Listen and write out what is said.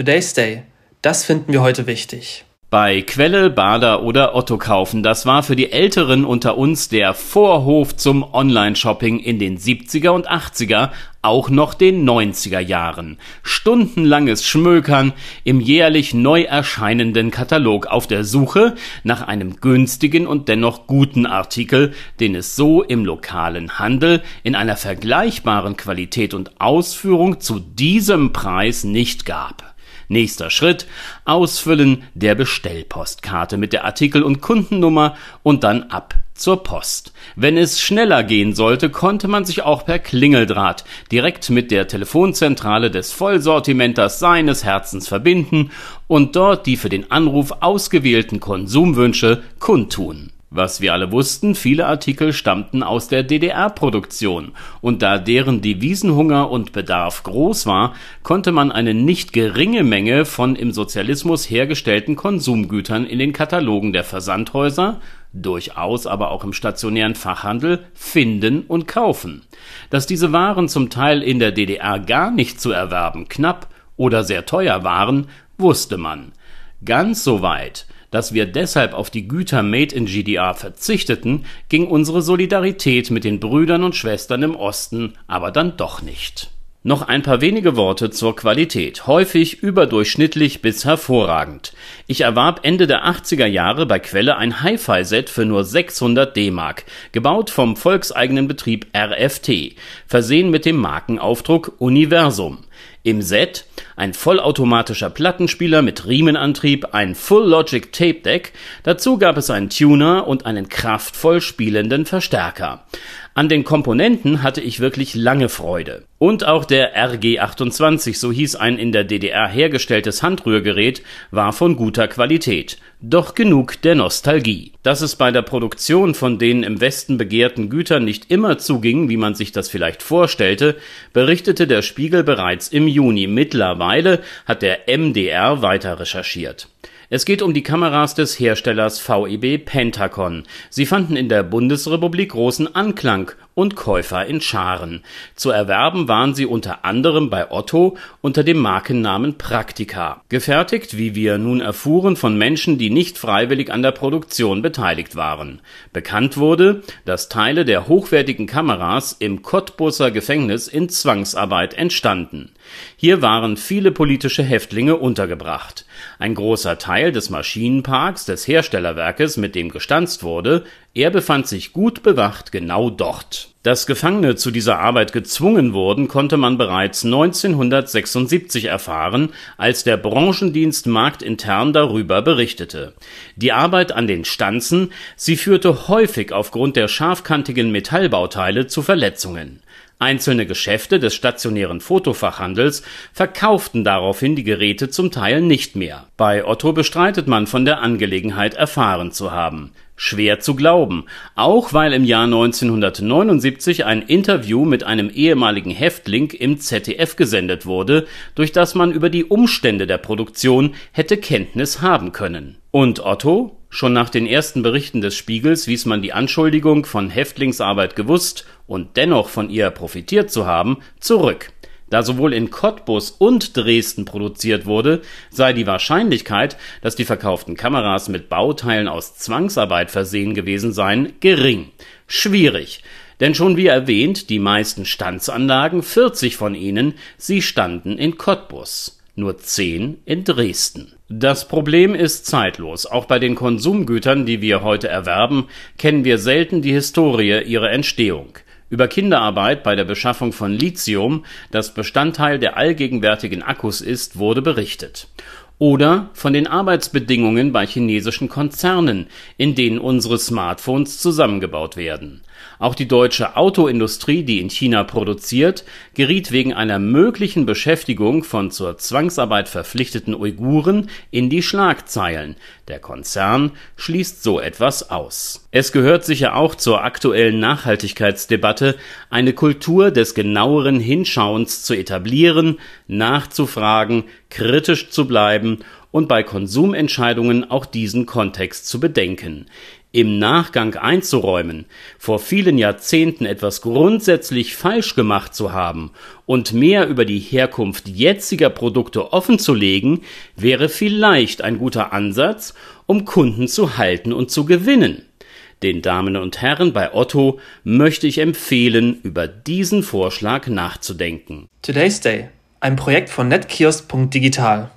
Today's Day. Das finden wir heute wichtig. Bei Quelle, Bader oder Otto kaufen, das war für die Älteren unter uns der Vorhof zum Online-Shopping in den 70er und 80er, auch noch den 90er Jahren. Stundenlanges Schmökern im jährlich neu erscheinenden Katalog auf der Suche nach einem günstigen und dennoch guten Artikel, den es so im lokalen Handel in einer vergleichbaren Qualität und Ausführung zu diesem Preis nicht gab. Nächster Schritt, Ausfüllen der Bestellpostkarte mit der Artikel- und Kundennummer und dann ab zur Post. Wenn es schneller gehen sollte, konnte man sich auch per Klingeldraht direkt mit der Telefonzentrale des Vollsortimenters seines Herzens verbinden und dort die für den Anruf ausgewählten Konsumwünsche kundtun. Was wir alle wussten, viele Artikel stammten aus der DDR-Produktion, und da deren Devisenhunger und Bedarf groß war, konnte man eine nicht geringe Menge von im Sozialismus hergestellten Konsumgütern in den Katalogen der Versandhäuser, durchaus aber auch im stationären Fachhandel, finden und kaufen. Dass diese Waren zum Teil in der DDR gar nicht zu erwerben, knapp oder sehr teuer waren, wusste man. Ganz so weit, dass wir deshalb auf die Güter made in GDR verzichteten, ging unsere Solidarität mit den Brüdern und Schwestern im Osten aber dann doch nicht. Noch ein paar wenige Worte zur Qualität, häufig überdurchschnittlich bis hervorragend. Ich erwarb Ende der 80er Jahre bei Quelle ein Hi-Fi-Set für nur 600 D-Mark, gebaut vom volkseigenen Betrieb RFT, versehen mit dem Markenaufdruck Universum. Im Set ein vollautomatischer Plattenspieler mit Riemenantrieb, ein Full Logic Tape Deck, dazu gab es einen Tuner und einen kraftvoll spielenden Verstärker. An den Komponenten hatte ich wirklich lange Freude. Und auch der RG28, so hieß ein in der DDR hergestelltes Handrührgerät, war von guter Qualität. Doch genug der Nostalgie. Dass es bei der Produktion von den im Westen begehrten Gütern nicht immer zuging, wie man sich das vielleicht vorstellte, berichtete der Spiegel bereits im Juni. Mittlerweile hat der MDR weiter recherchiert. Es geht um die Kameras des Herstellers VEB Pentacon. Sie fanden in der Bundesrepublik großen Anklang und Käufer in Scharen. Zu erwerben waren sie unter anderem bei Otto unter dem Markennamen Praktika. Gefertigt, wie wir nun erfuhren, von Menschen, die nicht freiwillig an der Produktion beteiligt waren. Bekannt wurde, dass Teile der hochwertigen Kameras im Cottbusser Gefängnis in Zwangsarbeit entstanden. Hier waren viele politische Häftlinge untergebracht. Ein großer Teil des Maschinenparks des Herstellerwerkes, mit dem gestanzt wurde, er befand sich gut bewacht genau dort. Dass Gefangene zu dieser Arbeit gezwungen wurden, konnte man bereits 1976 erfahren, als der Branchendienst Marktintern darüber berichtete. Die Arbeit an den Stanzen, sie führte häufig aufgrund der scharfkantigen Metallbauteile zu Verletzungen. Einzelne Geschäfte des stationären Fotofachhandels verkauften daraufhin die Geräte zum Teil nicht mehr. Bei Otto bestreitet man von der Angelegenheit erfahren zu haben. Schwer zu glauben, auch weil im Jahr 1979 ein Interview mit einem ehemaligen Häftling im ZDF gesendet wurde, durch das man über die Umstände der Produktion hätte Kenntnis haben können. Und Otto? Schon nach den ersten Berichten des Spiegels wies man die Anschuldigung, von Häftlingsarbeit gewusst und dennoch von ihr profitiert zu haben, zurück. Da sowohl in Cottbus und Dresden produziert wurde, sei die Wahrscheinlichkeit, dass die verkauften Kameras mit Bauteilen aus Zwangsarbeit versehen gewesen seien, gering. Schwierig. Denn schon wie erwähnt, die meisten Standsanlagen, 40 von ihnen, sie standen in Cottbus nur zehn in Dresden. Das Problem ist zeitlos. Auch bei den Konsumgütern, die wir heute erwerben, kennen wir selten die Historie ihrer Entstehung. Über Kinderarbeit bei der Beschaffung von Lithium, das Bestandteil der allgegenwärtigen Akkus ist, wurde berichtet. Oder von den Arbeitsbedingungen bei chinesischen Konzernen, in denen unsere Smartphones zusammengebaut werden. Auch die deutsche Autoindustrie, die in China produziert, geriet wegen einer möglichen Beschäftigung von zur Zwangsarbeit verpflichteten Uiguren in die Schlagzeilen. Der Konzern schließt so etwas aus. Es gehört sicher auch zur aktuellen Nachhaltigkeitsdebatte, eine Kultur des genaueren Hinschauens zu etablieren, nachzufragen, kritisch zu bleiben und bei Konsumentscheidungen auch diesen Kontext zu bedenken. Im Nachgang einzuräumen, vor vielen Jahrzehnten etwas grundsätzlich falsch gemacht zu haben und mehr über die Herkunft jetziger Produkte offenzulegen, wäre vielleicht ein guter Ansatz, um Kunden zu halten und zu gewinnen. Den Damen und Herren bei Otto möchte ich empfehlen, über diesen Vorschlag nachzudenken. Today's Day, ein Projekt von netkiosk.digital.